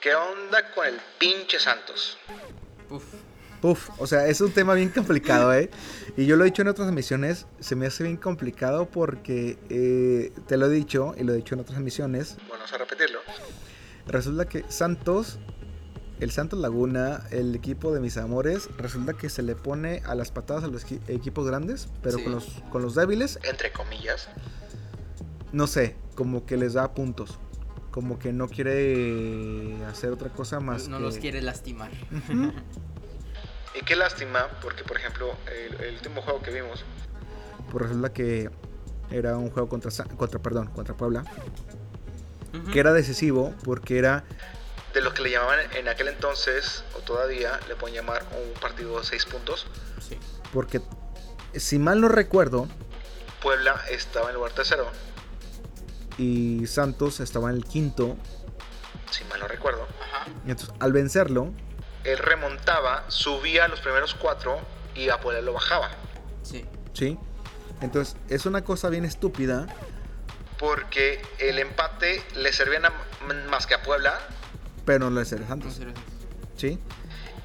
¿Qué onda con el pinche Santos? Uf. Uf, o sea, es un tema bien complicado, ¿eh? Y yo lo he dicho en otras emisiones, se me hace bien complicado porque eh, te lo he dicho y lo he dicho en otras emisiones. Bueno, vamos a repetirlo. Resulta que Santos, el Santos Laguna, el equipo de mis amores, resulta que se le pone a las patadas a los equi- equipos grandes, pero Sí. con, los, con los débiles, Entre comillas. no sé, como que les da puntos. Como que no quiere hacer otra cosa más. No que- los quiere lastimar. Y qué lástima, porque por ejemplo, el, el último juego que vimos, Pues resulta que era un juego contra, Sa- contra, perdón, contra Puebla, que era decisivo porque era de los que le llamaban en aquel entonces, o todavía, le pueden llamar un partido de 6 puntos, Sí. porque si mal no recuerdo Puebla estaba en el lugar tercero, y Santos estaba en el quinto, si mal no recuerdo. Ajá. y entonces al vencerlo, Él remontaba, subía a los primeros cuatro y a Puebla lo bajaba. Sí. ¿sí? Entonces es una cosa bien estúpida, Porque el empate le servía más que a Puebla. pero no es el No Santos. ¿sí?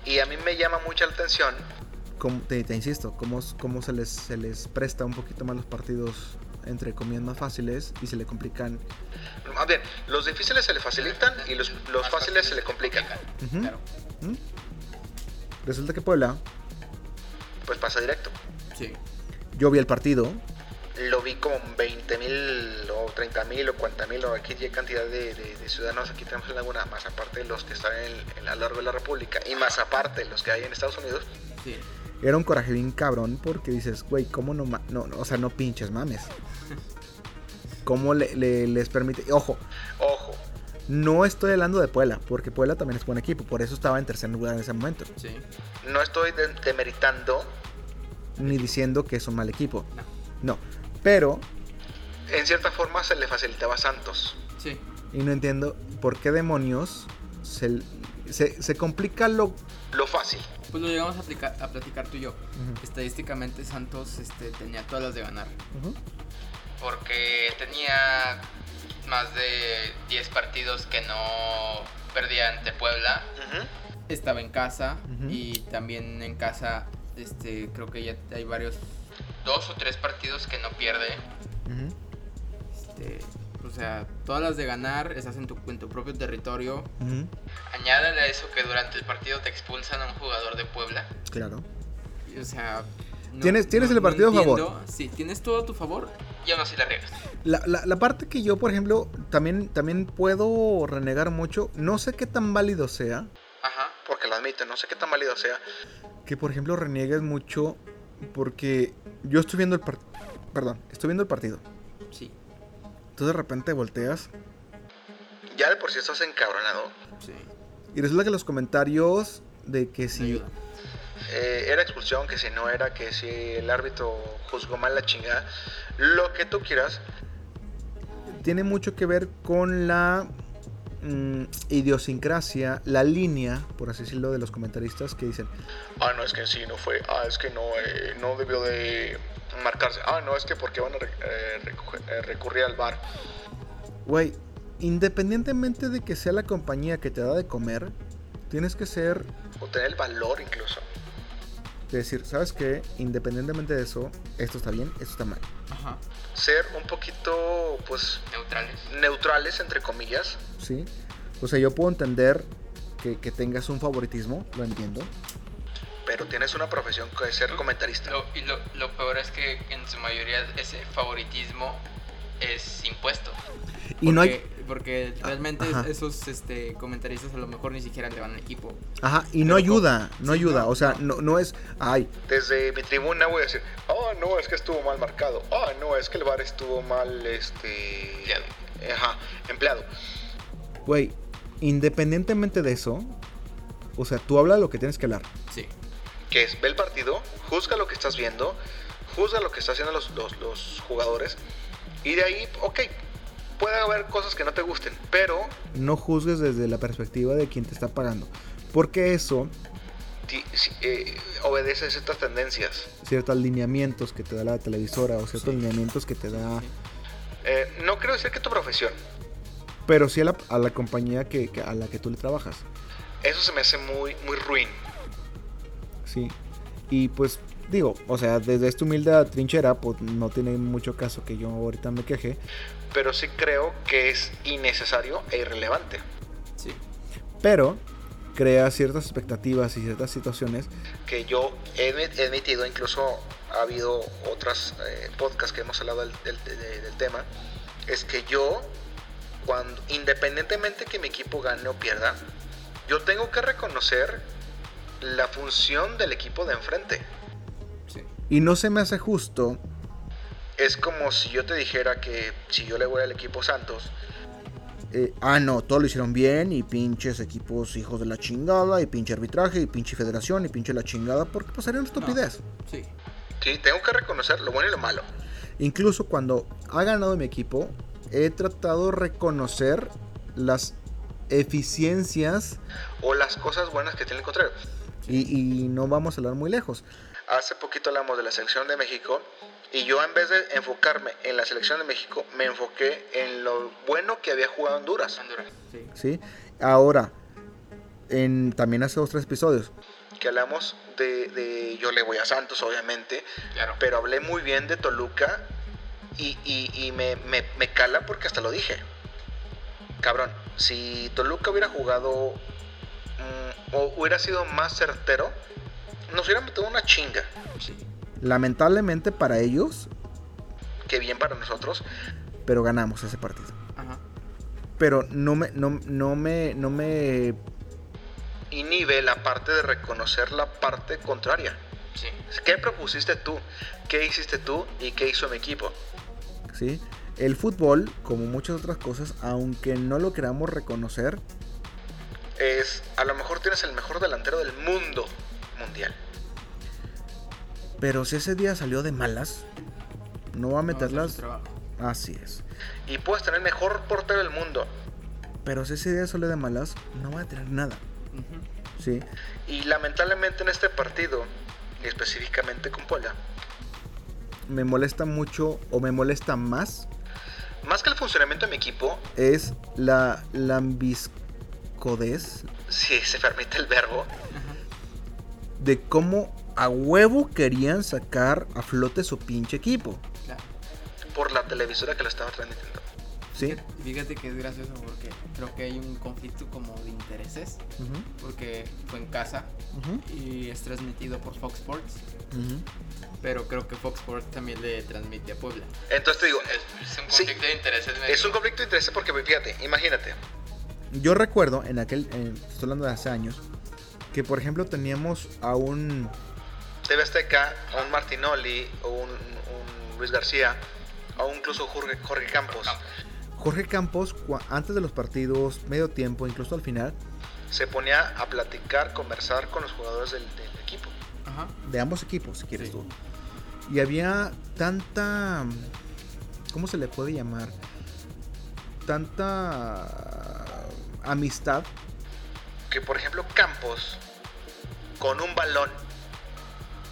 Y a mí me llama mucha la atención Como te, te insisto, cómo, cómo se, les, se les presta un poquito más los partidos entre comillas más fáciles y se le complican. Más bien, los difíciles se le facilitan y los, los fáciles se le complican. Claro. ¿Mm? Resulta que Puebla, Pues pasa directo. Sí. yo vi el partido, Lo vi como 20 mil o 30 mil o 40 mil o aquí hay cantidad de, de- de ciudadanos aquí tenemos en Laguna, más aparte de los que están en, en a lo largo de la República y más aparte de los que hay en Estados Unidos. Sí. era un coraje bien cabrón porque dices, güey, ¿cómo no, ma- no, no, o sea, no pinches mames? ¿Cómo le- le- les permite? Ojo, Ojo, no estoy hablando de Puebla, porque Puebla también es buen equipo, por eso estaba en tercer lugar en ese momento. Sí. no estoy de- demeritando, Ni diciendo que es un mal equipo. No. No, pero, en cierta forma se le facilitaba a Santos. Sí. y no entiendo por qué demonios se, se, se complica lo... Lo fácil. Pues lo llegamos a, aplicar- a platicar tú y yo. Estadísticamente Santos este, tenía todas las de ganar. Porque tenía más de 10 partidos que no perdía ante Puebla. Estaba en casa y también en casa este creo que ya hay varios dos o tres partidos que no pierde. Este, o sea, todas las de ganar, estás en tu, en tu propio territorio. Añádale a eso que durante el partido te expulsan a un jugador de Puebla. Claro. Y, O sea, no- Tienes- tienes el partido a favor. Sí, tienes todo a tu favor y aún así la riegas. La, la- la parte que yo, por ejemplo, también, también puedo renegar mucho, no sé qué tan válido sea, Ajá. Porque lo admito, no sé qué tan válido sea. que por ejemplo reniegues mucho porque yo estoy viendo el partido, perdón, estoy viendo el partido. Sí, Entonces de repente volteas Ya de por sí estás encabronado. sí. y resulta que los comentarios de que si ayuda. Eh, era expulsión, que si no era, que si el árbitro juzgó mal la chingada. Lo que tú quieras. tiene mucho que ver con la mm, idiosincrasia, la línea, por así decirlo, de los comentaristas que dicen, Ah, no, es que sí, no fue. Ah, es que no, eh, no debió de marcarse. Ah, no, es que porque van a re- eh, eh, recurrir al bar. güey, independientemente de que sea la compañía que te da de comer, tienes que ser O tener el valor incluso. De decir, ¿sabes qué? Independientemente de eso, esto está bien, esto está mal. Ajá. Ser un poquito, pues, Neutrales. neutrales, entre comillas. ¿Sí? O sea, yo puedo entender que, que tengas un favoritismo, lo entiendo. Pero tienes una profesión que es ser comentarista. Lo, y lo, lo peor es que en su mayoría ese favoritismo es impuesto. Y no hay... Porque- Porque realmente ajá. esos este, comentaristas a lo mejor ni siquiera le van al equipo. Ajá, y no Pero ayuda, no sí, ayuda. no, o sea, no, no es... Ay, Desde mi tribuna voy a decir, ah, no, es que estuvo mal marcado. Ah, no, es que el bar estuvo mal, este... Empleado. Ajá, empleado. güey, independientemente de eso, o sea, tú habla lo que tienes que hablar. Sí. que es ve el partido, juzga lo que estás viendo, juzga lo que están haciendo los, los, los jugadores y de ahí, ok, puede haber cosas que no te gusten, pero No juzgues desde la perspectiva de quien te está pagando. Porque eso, ti- eh, obedece ciertas tendencias. ciertos lineamientos que te da la televisora o ciertos Sí. lineamientos que te da... Eh, no quiero decir que tu profesión, pero sí a la, a la compañía que, que- a la que tú le trabajas. Eso se me hace muy, muy ruin. Sí. Y pues digo, o sea, desde esta humilde trinchera, pues no tiene mucho caso que yo ahorita me queje. Pero sí creo que es innecesario e irrelevante. Sí. Pero crea ciertas expectativas y ciertas situaciones. que yo he admitido, incluso ha habido otras eh, podcasts que hemos hablado del, del- de- del tema, es que yo, cuando, independientemente que mi equipo gane o pierda, yo tengo que reconocer la función del equipo de enfrente. Y no se me hace justo. Es como si yo te dijera que si yo le voy al equipo Santos, eh, ah, no, todo lo hicieron bien. Y pinches equipos hijos de la chingada. Y pinche arbitraje. Y pinche federación. Y pinche la chingada. Porque pues sería una estupidez. Sí. sí, tengo que reconocer lo bueno y lo malo. Incluso cuando ha ganado mi equipo, he tratado de reconocer las eficiencias. O las cosas buenas que tiene el contrario. Y, y no vamos a hablar muy lejos. Hace poquito hablamos de la selección de México y yo en vez de enfocarme en la selección de México, me enfoqué en lo bueno que había jugado Honduras. Honduras. Sí. ¿sí? Ahora, en, también hace dos tres episodios. Que hablamos de, de- yo le voy a Santos obviamente, Claro. pero hablé muy bien de Toluca y, y- y me, me- me cala porque hasta lo dije. Cabrón, si Toluca hubiera jugado mm, o hubiera sido más certero, nos hubiera metido una chinga. Sí. Lamentablemente para ellos, Que bien para nosotros. pero ganamos ese partido. Ajá. Pero no me, no, no me, no me inhibe la parte de reconocer la parte contraria. Sí. ¿Qué propusiste tú? ¿Qué hiciste tú? ¿Y qué hizo mi equipo? ¿sí? El fútbol, como muchas otras cosas, aunque no lo queramos reconocer, Es, a lo mejor tienes el mejor delantero del mundo mundial. pero si ese día salió de malas, no va a meterlas. Así es. Y puedes tener el mejor portero del mundo. Pero si ese día salió de malas, no va a tener nada. ¿sí? Y lamentablemente en este partido, específicamente con Puebla, Me molesta mucho o me molesta más más que el funcionamiento de mi equipo, es la lambiscodez si se permite el verbo, de cómo a huevo querían sacar a flote su pinche equipo. Claro. por la televisora que lo estaba transmitiendo. ¿Sí? Fíjate- Fíjate que es gracioso porque creo que hay un conflicto como de intereses. Porque fue en casa y es transmitido por Fox Sports. Pero creo que Fox Sports también le transmite a Puebla. Entonces te digo, Es, es un Sí. conflicto de intereses. es un conflicto de interés porque fíjate, imagínate, Yo recuerdo en aquel, en- estoy hablando de hace años, que por ejemplo teníamos a un TV Azteca, a un Martinoli, o un, un Luis García, o incluso Jorge, Jorge Campos, Jorge Campos, antes de los partidos, medio tiempo, incluso al final, se ponía a platicar, conversar con los jugadores del, del equipo. Ajá. de ambos equipos, si quieres Sí. tú. Y había tanta, ¿cómo se le puede llamar? Tanta amistad Que por ejemplo Campos, con un balón,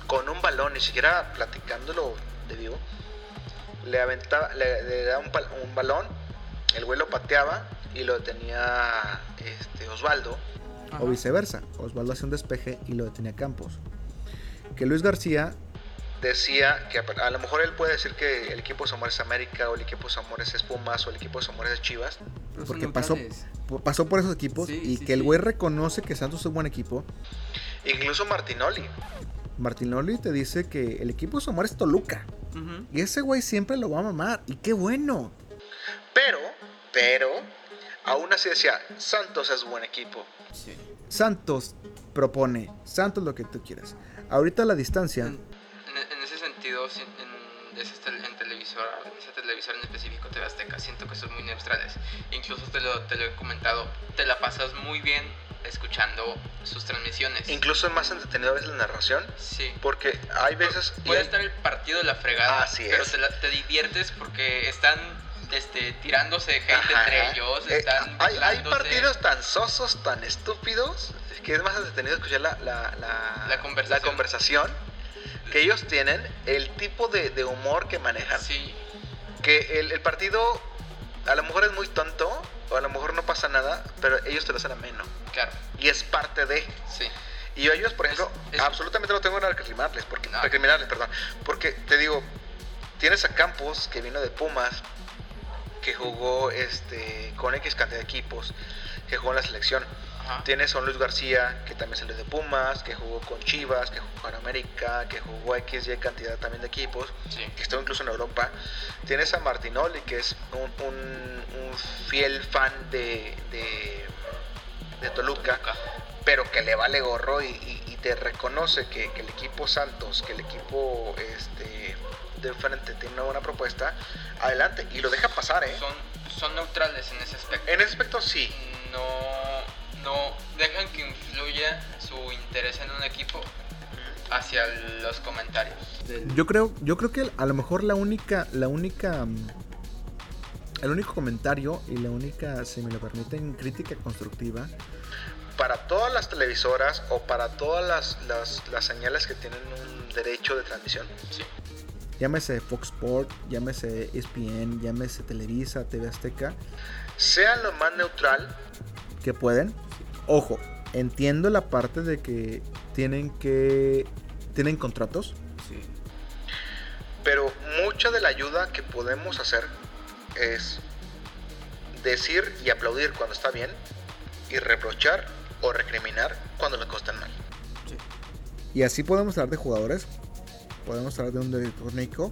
con un balón, ni siquiera platicándolo de vivo, le aventaba, le, le daba un, un balón, el güey lo pateaba y lo detenía este, Osvaldo. Ajá. o viceversa. Osvaldo hacía un despeje y lo detenía Campos. Que Luis García, Decía que a, lo mejor él puede decir que el equipo de su amor es América, o el equipo de su amor es Pumas, o el equipo de su amor es Chivas. Pero porque pasó- pasó por esos equipos Sí, y sí, que el sí. güey reconoce que Santos es un buen equipo. Incluso Martinoli. Martinoli te dice que el equipo de su amor es Toluca. Y ese güey siempre lo va a mamar. Y qué bueno. Pero, pero, aún así decía, Santos es buen equipo. Sí. Santos propone. Santos lo que tú quieras. Ahorita a la distancia. En, en- en ese sentido, en, ese tel- en televisor, ese televisor en específico, TV Azteca, siento que son muy neutrales. Incluso te lo, te lo he comentado, te la pasas muy bien escuchando sus transmisiones. Incluso es más entretenido veces la narración, Sí. porque hay veces... Puede hay- estar el partido de la fregada, Así pero es. te, la- te diviertes porque están este, tirándose Ajá. entre ellos, Eh, están hay, hay burlándose. partidos tan sosos, tan estúpidos, que es más entretenido escuchar la, la, la, La conversación. la conversación que ellos tienen, el tipo de, de humor que manejan. Sí, Que el, el partido a lo mejor es muy tonto, o a lo mejor no pasa nada, pero ellos te lo hacen ameno. Claro, Y es parte de. sí. Y yo a ellos, por ejemplo, Es- es- absolutamente no tengo nada que recriminarles, porque, No. recriminarles, perdón. Porque te digo, tienes a Campos, que vino de Pumas, que jugó este con X cantidad de equipos, que jugó en la selección. Ajá. Tienes a un Luis García, que también salió de Pumas, que jugó con Chivas, que jugó en América, que jugó X, Y cantidad también de equipos, Sí. que estuvo incluso en Europa. Tienes a Martinoli, que es un, un- un fiel fan de, de, de Toluca, Toluca. pero que le vale gorro y, y- y te reconoce que, que el equipo Santos, que el equipo este, de frente tiene una buena propuesta, adelante. Y lo deja pasar, ¿eh? Son, son neutrales en ese aspecto. En ese aspecto sí. No, no dejan que influya su interés en un equipo hacia los comentarios. Yo creo, yo creo que a lo mejor la única, la única, el único comentario y la única, si me lo permiten, crítica constructiva, Para todas las televisoras o para todas las, las, las señales que tienen un derecho de transmisión, Sí. llámese Fox Sport, llámese ESPN, llámese Televisa, TV Azteca, sean lo más neutral que pueden. Ojo, entiendo la parte de que tienen que tienen contratos, Sí. Pero mucha de la ayuda que podemos hacer es decir y aplaudir cuando está bien y reprochar o recriminar cuando las cosas están mal. y así podemos hablar de jugadores, podemos hablar de un director técnico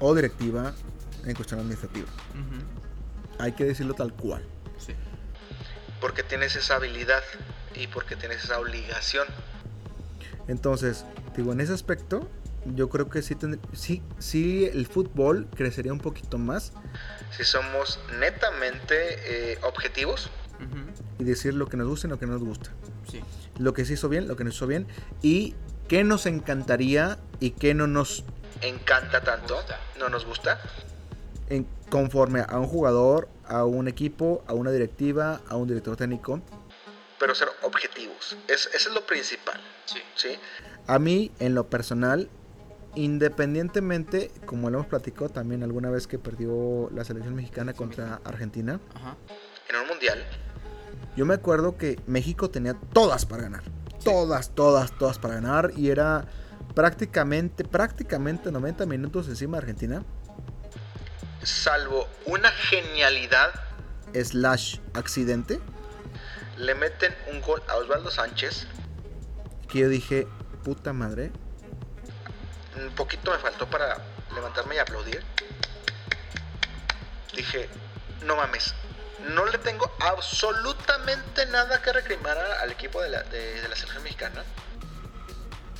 o directiva en cuestión administrativa. Hay que decirlo tal cual. Sí. Porque tienes esa habilidad y porque tienes esa obligación. Entonces, digo, en ese aspecto, yo creo que sí, tendr- sí, sí el fútbol crecería un poquito más Si somos netamente eh, objetivos, y decir lo que nos gusta y lo que no nos gusta. Sí. Lo que se hizo bien, lo que no hizo bien y qué nos encantaría y qué no nos encanta tanto, Gusta. no nos gusta. en- conforme a un jugador, a un equipo, a una directiva, a un director técnico. pero ser objetivos. Es, eso es lo principal, Sí. ¿sí? A mí, en lo personal, independientemente, como lo hemos platicado también alguna vez que perdió la selección mexicana contra Argentina, Ajá. En un mundial, yo me acuerdo que México tenía todas para ganar. Todas, todas, todas para ganar. Y era prácticamente, prácticamente 90 minutos encima de Argentina. Salvo una genialidad, Slash accidente. le meten un gol a Osvaldo Sánchez. Que yo dije, puta madre. Un poquito me faltó para levantarme y aplaudir. Dije, no mames, no le tengo absolutamente nada que recrimar a- al equipo de la, de- de la selección mexicana.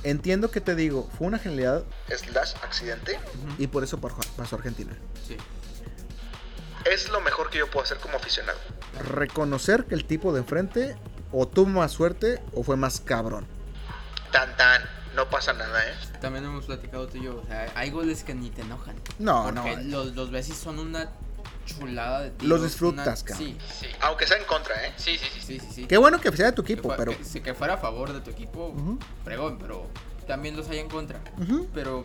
Entiendo que te digo, fue una genialidad Slash accidente. y por eso pasó Argentina. Sí. Es lo mejor que yo puedo hacer como aficionado. Reconocer que el tipo de enfrente o tuvo más suerte o fue más cabrón. Tan tan, no pasa nada, ¿eh? También hemos platicado tú y yo, o sea, hay goles que ni te enojan. No, porque no. Los, los y son una chulada de tiros, Los disfrutas, una- cabrón. Sí, Sí. Aunque sea en contra, ¿eh? Sí, sí, sí. sí, sí, sí. Qué bueno que sea de tu equipo, pero. que- sí, que fuera a favor de tu equipo, Ujú. fregón, pero también los hay en contra. Pero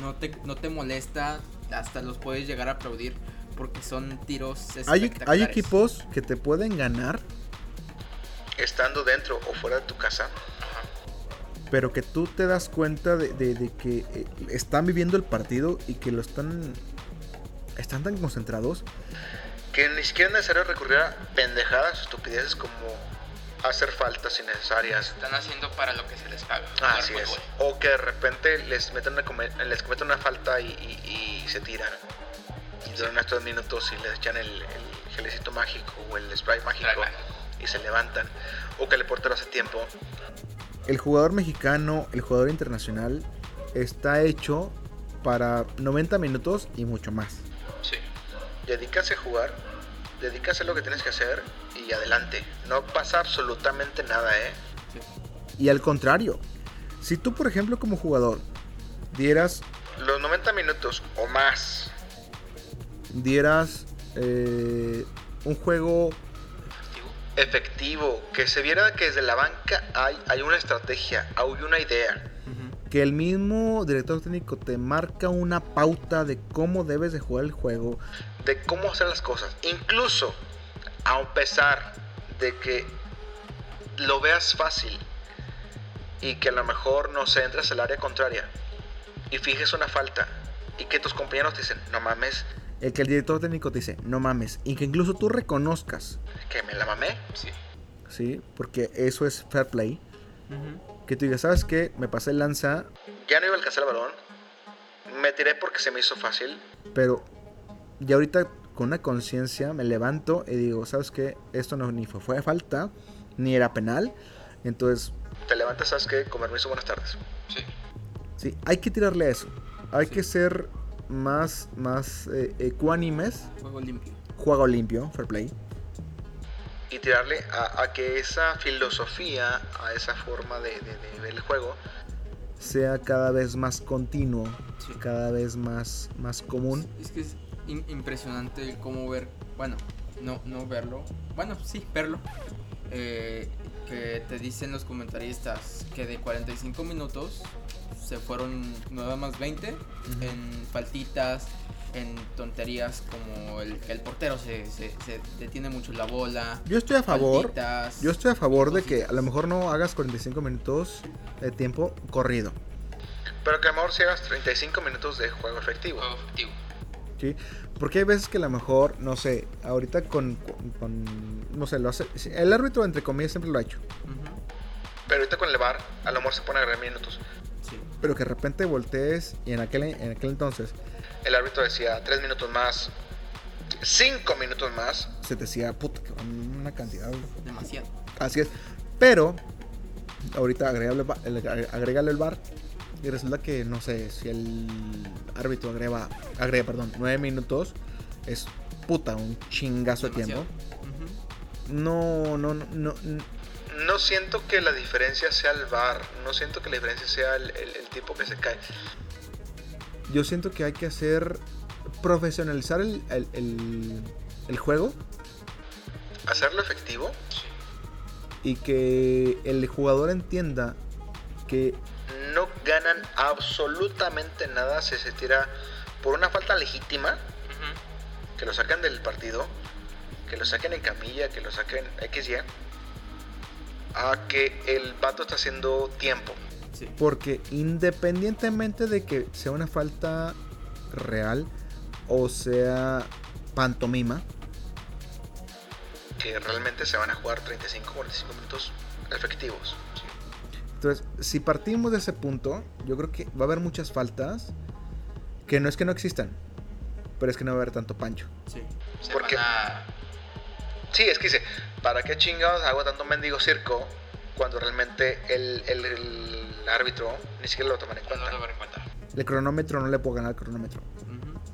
no te, no te molesta, hasta los puedes llegar a aplaudir porque son tiros Hay, hay espectaculares. equipos que te pueden ganar, Estando dentro o fuera de tu casa. pero que tú te das cuenta de, de- de que eh, están viviendo el partido y que lo están. Están tan concentrados. Que ni siquiera es necesario recurrir a pendejadas, estupideces como hacer faltas innecesarias. Están haciendo para lo que se les paga. Ah, así es. O que de repente les meten una, les cometen una falta y, y- y se tiran. Y duran estos minutos y les echan el, el gelecito mágico o el spray mágico Spray mágico. y se levantan. O que el portero hace tiempo. El jugador mexicano, el jugador internacional, está hecho para 90 minutos y mucho más. Sí. Dedícase a jugar, dedícase a lo que tienes que hacer y adelante. No pasa absolutamente nada, ¿eh? Y al contrario, si tú, por ejemplo, como jugador, dieras, Los 90 minutos o más dieras eh, un juego Efectivo. efectivo, que se viera que desde la banca hay, hay una estrategia, hay una idea. Que el mismo director técnico te marca una pauta de cómo debes de jugar el juego. de cómo hacer las cosas. Incluso a pesar de que lo veas fácil y que a lo mejor no se entres al área contraria y fijes una falta y que tus compañeros te dicen, no mames, El que el director técnico te dice, no mames. Y que incluso tú reconozcas, que me la mamé. Sí. ¿sí? Porque eso es fair play. Que tú digas, ¿sabes qué? Me pasé el lanza, Ya no iba a alcanzar el balón. Me tiré porque se me hizo fácil. pero ya ahorita con una conciencia me levanto y digo, ¿sabes qué? Esto no ni fue, fue falta, ni era penal. Entonces, Te levantas, ¿sabes qué? Con permiso, buenas tardes. Sí. sí, hay que tirarle a eso. Hay Sí. que ser más, más eh, ecuánimes. Juego limpio. Juego limpio, fair play. Y tirarle a, a que esa filosofía, a esa forma de, de- de ver el juego, Sea cada vez más continuo, Sí. cada vez más, más común. Es que es im- impresionante el cómo ver, bueno, no, no verlo, bueno, sí, verlo. eh, que te dicen los comentaristas que de 45 minutos se fueron nada más 20 en faltitas, en tonterías como el que el portero se, se- se detiene mucho la bola. Yo estoy a favor. faltitas, Yo estoy a favor de que a lo mejor no hagas 45 minutos de tiempo corrido. pero que a lo mejor si hagas 35 minutos de juego efectivo. Juego efectivo. ¿sí? Porque hay veces que a lo mejor, no sé, ahorita con, con- con- no sé, lo hace, el árbitro entre comillas siempre lo ha hecho, Pero ahorita con el bar, a lo mejor se pone a agregar minutos. sí. pero que de repente voltees y en aquel, en aquel entonces El árbitro decía 3 minutos más, 5 minutos más. se decía, puta, una cantidad, demasiado. así es, pero ahorita agregale, el el- bar y resulta que, no sé, si el árbitro agrega, agrega, perdón, 9 minutos, es puta, un chingazo de tiempo. No, no, no, no, No siento que la diferencia sea el bar, no siento que la diferencia sea el, el- el tipo que se cae. Yo siento que hay que hacer profesionalizar el, el, el- el juego. Hacerlo efectivo, y que el jugador entienda que no ganan absolutamente nada si se tira por una falta legítima, que lo saquen del partido, que lo saquen en camilla, que lo saquen XY, a que el vato está haciendo tiempo. Sí. porque independientemente de que sea una falta real o sea pantomima, que realmente se van a jugar 35 45 minutos efectivos. entonces si partimos de ese punto, yo creo que va a haber muchas faltas que no es que no existan, pero es que no va a haber tanto pancho. Sí. Se ¿Por van qué? a... Sí, es que dice, ¿para qué chingados hago tanto mendigo circo cuando realmente el, el- el árbitro ni siquiera lo toman en No cuenta? lo tomar en cuenta. El cronómetro no le puedo ganar al cronómetro.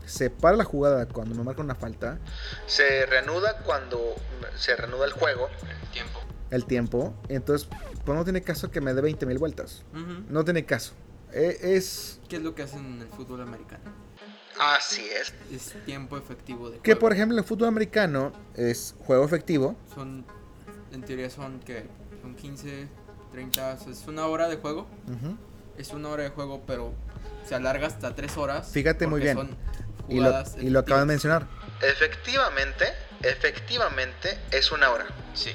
Se para la jugada cuando me marca una falta, Se reanuda cuando se reanuda el juego. El tiempo. el tiempo, entonces pues no tiene caso que me dé 20 mil vueltas. No tiene caso. E- Es ¿Qué es lo que hacen en el fútbol americano? Así es. Es tiempo efectivo de que, juego. por ejemplo, en el fútbol americano es juego efectivo. Son, en teoría son que son 15, 30, o sea, es una hora de juego. Es una hora de juego, pero se alarga hasta 3 horas. Fíjate muy bien. son Y lo, jugadas y lo acaban de mencionar. Efectivamente, efectivamente es una hora. Sí.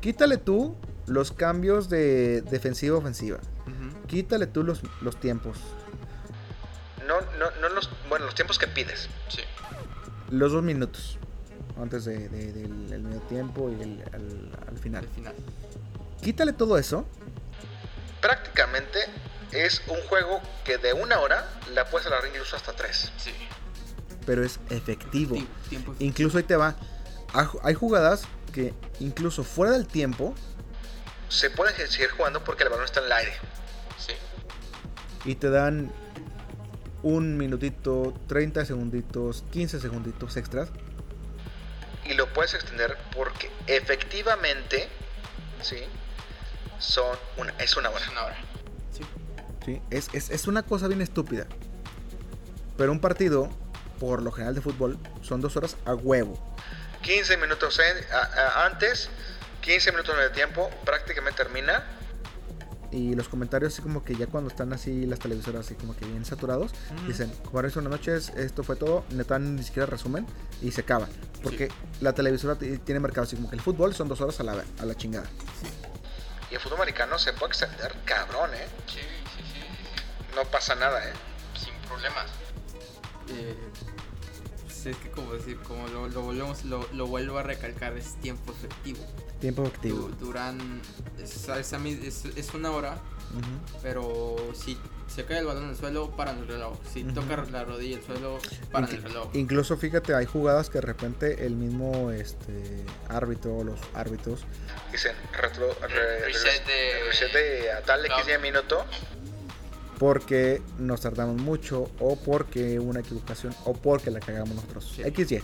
Quítale tú los cambios de defensiva-ofensiva. Quítale tú los, los tiempos. No, no, no los, bueno, los tiempos que pides. Sí. Los dos minutos. Antes de- de- del el medio tiempo y el, al, al final. Al final. Quítale todo eso. Prácticamente es un juego que de una hora la puedes alargar incluso hasta tres. Sí. Pero es efectivo. Tiempo, tiempo efectivo. Incluso ahí te va. Hay hay jugadas que incluso fuera del tiempo Se pueden seguir jugando porque el balón está en el aire. Sí. y te dan un minutito, 30 segunditos, 15 segunditos extras. Y lo puedes extender porque efectivamente, sí, son una, es una hora. Es una hora. Sí. ¿sí? Es, es- es una cosa bien estúpida. Pero un partido, por lo general de fútbol, son dos horas a huevo. 15 minutos en- a- a- antes, 15 minutos de tiempo, prácticamente termina y los comentarios así como que ya cuando están así las televisoras así como que bien saturados, Ujú. dicen, buenas noches, esto fue todo, no dan ni siquiera resumen y se acaba. Porque la televisora tiene marcado así como que el fútbol son dos horas a la, a la chingada. Y el fútbol americano se puede extender cabrón, ¿eh? Sí, sí, sí, sí, No pasa nada, ¿eh? sin problemas. Eh, pues es que como decir, como lo, lo volvemos, lo, lo vuelvo a recalcar, es tiempo efectivo. Tiempo activo. duran, es, es, una hora, pero si se cae el balón en el suelo, paran el reloj. Si toca la rodilla el suelo, paran el reloj. Incluso fíjate, hay jugadas que de repente el mismo este árbitro o los árbitros Dicen retro, re- Reset de- reset de a tal X minuto. porque nos tardamos mucho o porque una equivocación o porque la cagamos nosotros. Sí. XY.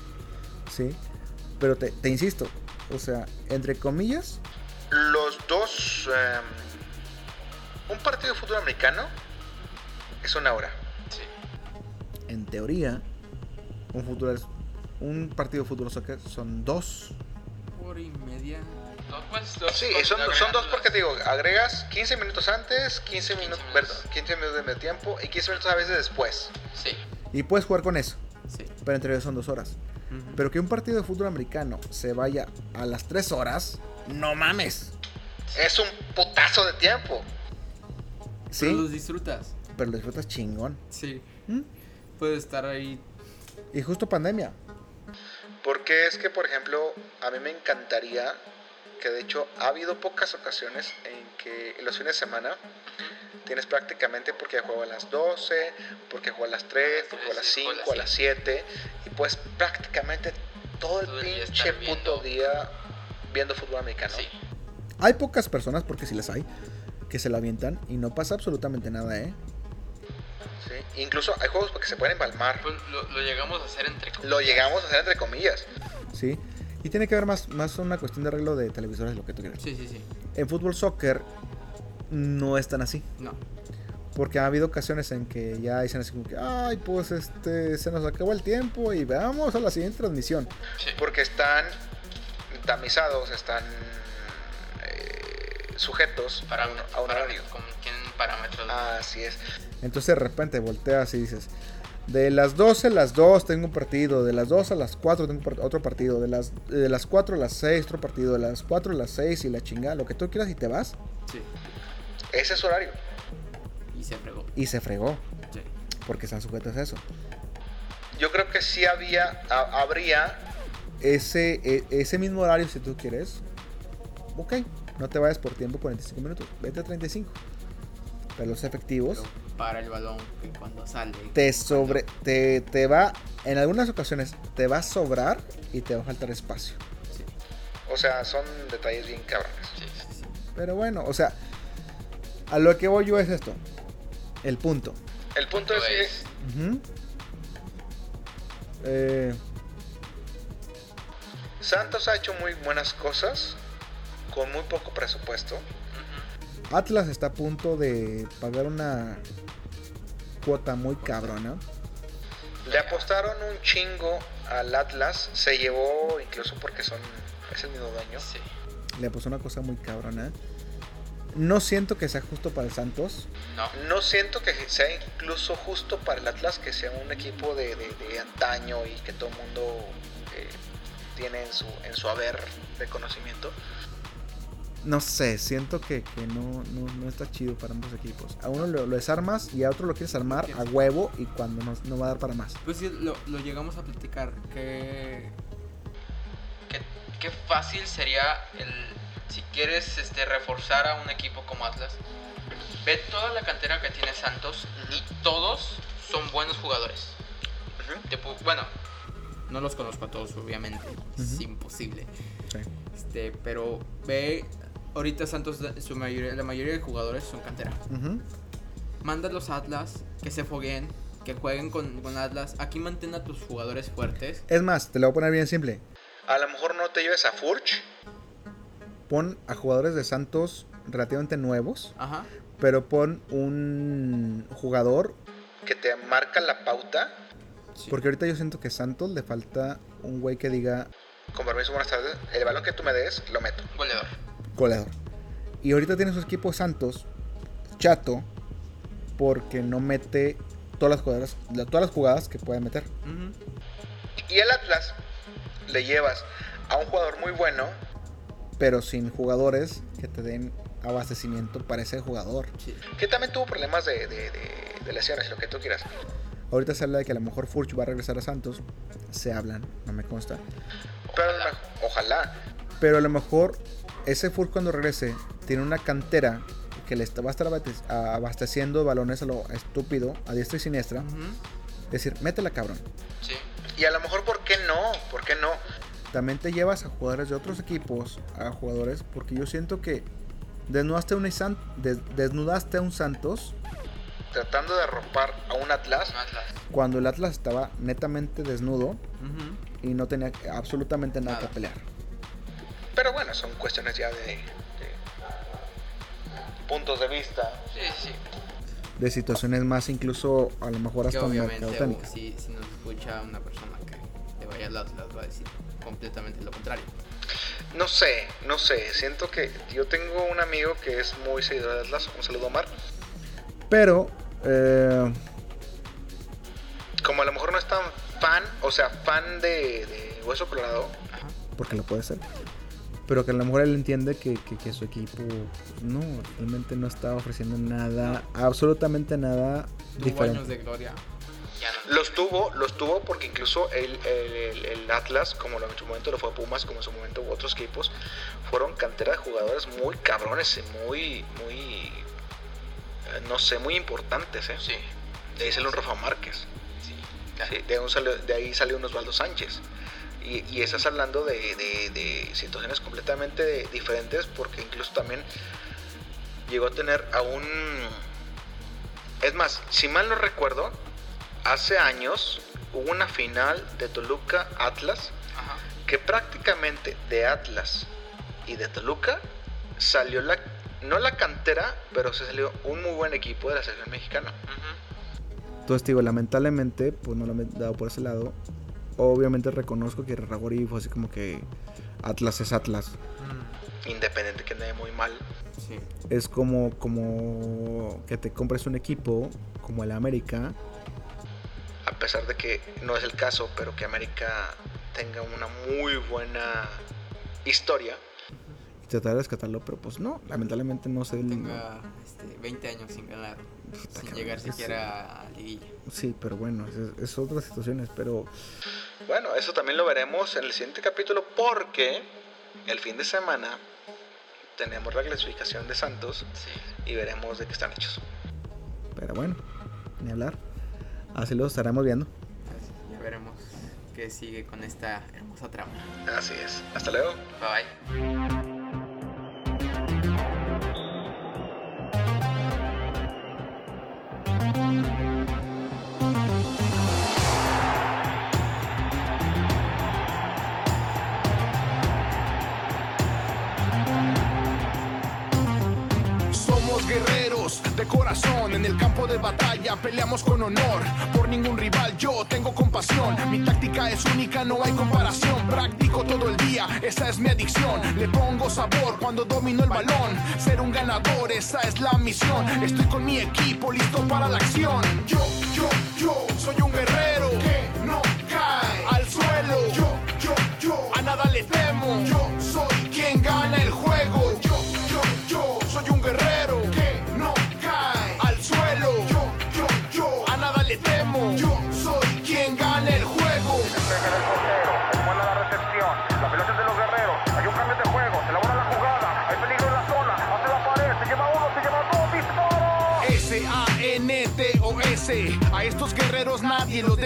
Sí. Pero te, te insisto, o sea, entre comillas, Los dos. em, un partido de fútbol americano es una hora. Sí. en teoría, un es- un partido de fútbol soccer son dos. Hora y media. No, pues, dos Sí, son, dos porque te digo, agregas 15 minutos antes, 15 minutos, minutos. perdón, 15 minutos de medio tiempo y 15 minutos a veces después. Sí. Y puedes jugar con eso, Sí. pero en teoría son dos horas. Pero que un partido de fútbol americano se vaya a las tres horas, no mames. Es un putazo de tiempo. Pero los Sí, disfrutas. Pero lo disfrutas chingón. Sí. ¿Mm? Puedes estar ahí. Y justo pandemia. Porque es que, por ejemplo, a mí me encantaría que de hecho ha habido pocas ocasiones en que en los fines de semana tienes prácticamente porque juego a las 12, porque juego a las 3, porque juego a las Sí, juego a las 5, a las 7 y pues prácticamente todo el Todo el día pinche puto viendo. día viendo fútbol americano. Sí. Hay pocas personas, porque si las hay, que se la avientan y no pasa absolutamente nada, ¿eh? Sí, Incluso hay juegos que se pueden empalmar. Pues lo, lo llegamos a hacer entre comillas. Lo llegamos a hacer entre comillas. Sí. Y tiene que ver más, más una cuestión de arreglo de televisores, lo que tú quieras. Sí, sí, sí. En fútbol soccer no es tan así. No. Porque ha habido ocasiones en que ya dicen así como que, ay, pues este, se nos acabó el tiempo y veamos a la siguiente transmisión. Sí. Porque están tamizados, están eh, sujetos a un, a un horario. Parámetros. Así es. Entonces de repente volteas y dices, de las 12 a las 2 tengo un partido, de las 2 a las 4 tengo otro partido, de las, de las 4 a las 6 otro partido, de las 4 a las 6 y la chingada, lo que tú quieras y te vas Sí. Ese es su horario. Y se fregó. y se fregó, Sí. porque están sujetos a eso. Yo creo que sí había, ha- habría, Ese, e- ese mismo horario si tú quieres, ok, no te vayas por tiempo 45 minutos, vete a 35. Pero los efectivos Pero para el balón que cuando sale. te sobre te, te va en algunas ocasiones te va a sobrar y te va a faltar espacio. Sí. o sea, son detalles bien cabrones. Sí, sí, sí. Pero bueno, o sea, a lo que voy yo es esto. El punto. El punto es, que es-. Eh, Santos ha hecho muy buenas cosas con muy poco presupuesto. Atlas está a punto de pagar una cuota muy cabrona. Le apostaron un chingo al Atlas, se llevó incluso porque son es el mismo dueño. Sí. Le puso una cosa muy cabrona. No siento que sea justo para el Santos. No. No siento que sea incluso justo para el Atlas que sea un equipo de, de- de antaño y que todo el mundo eh, tiene en su, en su haber de conocimiento. No sé, siento que, que no, no, no está chido para ambos equipos. A uno lo, lo desarmas y a otro lo quieres armar a huevo y cuando no, no va a dar para más. Pues sí, lo, lo llegamos a platicar. Que. Qué, qué fácil sería el si quieres este reforzar a un equipo como Atlas. Ve toda la cantera que tiene Santos y todos son buenos jugadores. Te bueno, No los conozco a todos, obviamente. Es Ujú. imposible. Sí. Este, pero ve. Ahorita Santos, su mayoría, la mayoría de jugadores son cantera. Ujú. Mándalos a Atlas, que se fogueen, que jueguen con, con Atlas. Aquí mantén a tus jugadores fuertes. Es más, te lo voy a poner bien simple. A lo mejor no te lleves a Furch, Pon a jugadores de Santos relativamente nuevos, Ajá. pero pon un jugador. que te marca la pauta. Sí. Porque ahorita yo siento que Santos le falta un güey que diga Con permiso, buenas tardes. El balón que tú me des, lo meto. goleador. Goleador. Y ahorita tiene su equipo Santos chato porque no mete todas las jugadas, todas las jugadas que puede meter. Y el Atlas le llevas a un jugador muy bueno. Pero sin jugadores que te den abastecimiento para ese jugador. Sí. Que también tuvo problemas de, de- de- de lesiones, lo que tú quieras. Ahorita se habla de que a lo mejor Furch va a regresar a Santos. Se hablan, no me consta. Pero ojalá. Pero a lo mejor ese Furch cuando regrese tiene una cantera que le está, va a estar abasteciendo balones a lo estúpido, a diestra y siniestra. Es decir, métela cabrón. Sí. Y a lo mejor, ¿por qué no? ¿Por qué no? También te llevas a jugadores de otros equipos, a jugadores, porque yo siento que desnudaste a un, San- des- desnudaste a un Santos Tratando de arropar a un Atlas. Cuando el Atlas estaba netamente desnudo y no tenía absolutamente nada, Nada. que pelear. Pero bueno, son cuestiones ya de, de puntos de vista. Sí, sí. De situaciones más incluso a lo mejor hasta o si, si nos escucha una persona que le vaya al Atlas, va a decir completamente lo contrario. No sé, no sé. Siento que yo tengo un amigo que es muy seguidor de Atlas. Un saludo, Omar. Pero eh, Como a lo mejor no es tan fan, o sea, fan de, de Hueso Colorado. Ajá. porque lo puede ser. Pero que a lo mejor él entiende que, que- que su equipo no, realmente no está ofreciendo nada, absolutamente nada Tuvo diferente. años de gloria. Ya no. Los tuvo, los tuvo porque incluso el, el- el- Atlas, como en su momento lo fue Pumas, como en su momento hubo otros equipos, fueron cantera de jugadores muy cabrones y muy, muy, eh, no sé, muy importantes, ¿eh? Sí. De ahí salió un Rafa Márquez, Sí. claro. ¿sí? de, un salió- de ahí salió un Osvaldo Sánchez. Y, y estás hablando de, de- de situaciones completamente diferentes porque incluso también llegó a tener a un... Es más, si mal no recuerdo, hace años hubo una final de Toluca Atlas Ajá. que prácticamente de Atlas y de Toluca salió la no la cantera, pero se salió un muy buen equipo de la selección mexicana. Entonces, digo, lamentablemente, pues no lo he dado por ese lado. Obviamente reconozco que Ragori fue así como que Atlas es Atlas. Independiente que ande muy mal. Sí. Es como, como que te compres un equipo como el América A pesar de que no es el caso, pero que América tenga una muy buena historia. y tratar de rescatarlo, pero pues no, lamentablemente no sé. Tenga este, 20 años sin ganar, sin cabrón, llegar siquiera a liguilla. Sí, pero bueno, es, es otras situaciones, pero Bueno, eso también lo veremos en el siguiente capítulo porque el fin de semana tenemos la clasificación de Santos Sí. y veremos de qué están hechos. Pero bueno, ni hablar. Así lo estaremos viendo. Ya veremos qué sigue con esta hermosa trama. Así es. Hasta luego. Bye bye. De corazón. En el campo de batalla peleamos con honor. Por ningún rival yo tengo compasión. Mi táctica es única no hay comparación. Practico todo el día esa es mi adicción. Le pongo sabor cuando domino el balón. Ser un ganador esa es la misión. Estoy con mi equipo listo para la acción. Yo yo yo soy un guerrero que no cae al suelo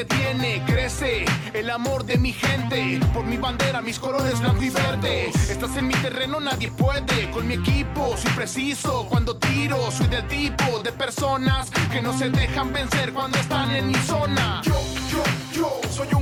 detiene Crece el amor de mi gente. Por mi bandera, mis colores blanco y verde. Estás en mi terreno, nadie puede Con mi equipo, soy preciso Cuando tiro, soy del tipo de personas Que no se dejan vencer cuando están en mi zona. Yo, yo, yo soy un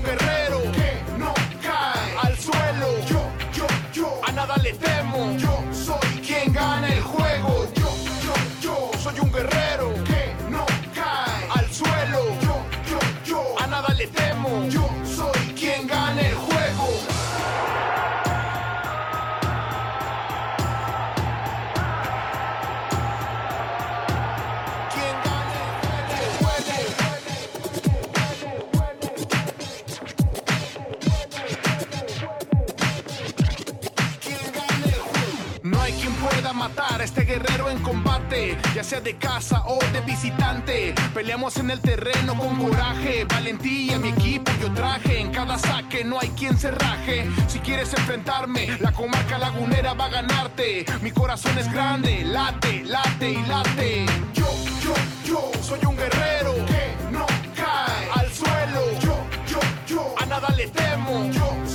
ya sea de casa o de visitante. Peleamos en el terreno con coraje, valentía, mi equipo yo traje. En cada saque no hay quien se raje. Si quieres enfrentarme, la comarca lagunera va a ganarte. Mi corazón es grande, late, late y late. Yo, yo, yo soy un guerrero que no cae al suelo. Yo, yo, yo a nada le temo. Yo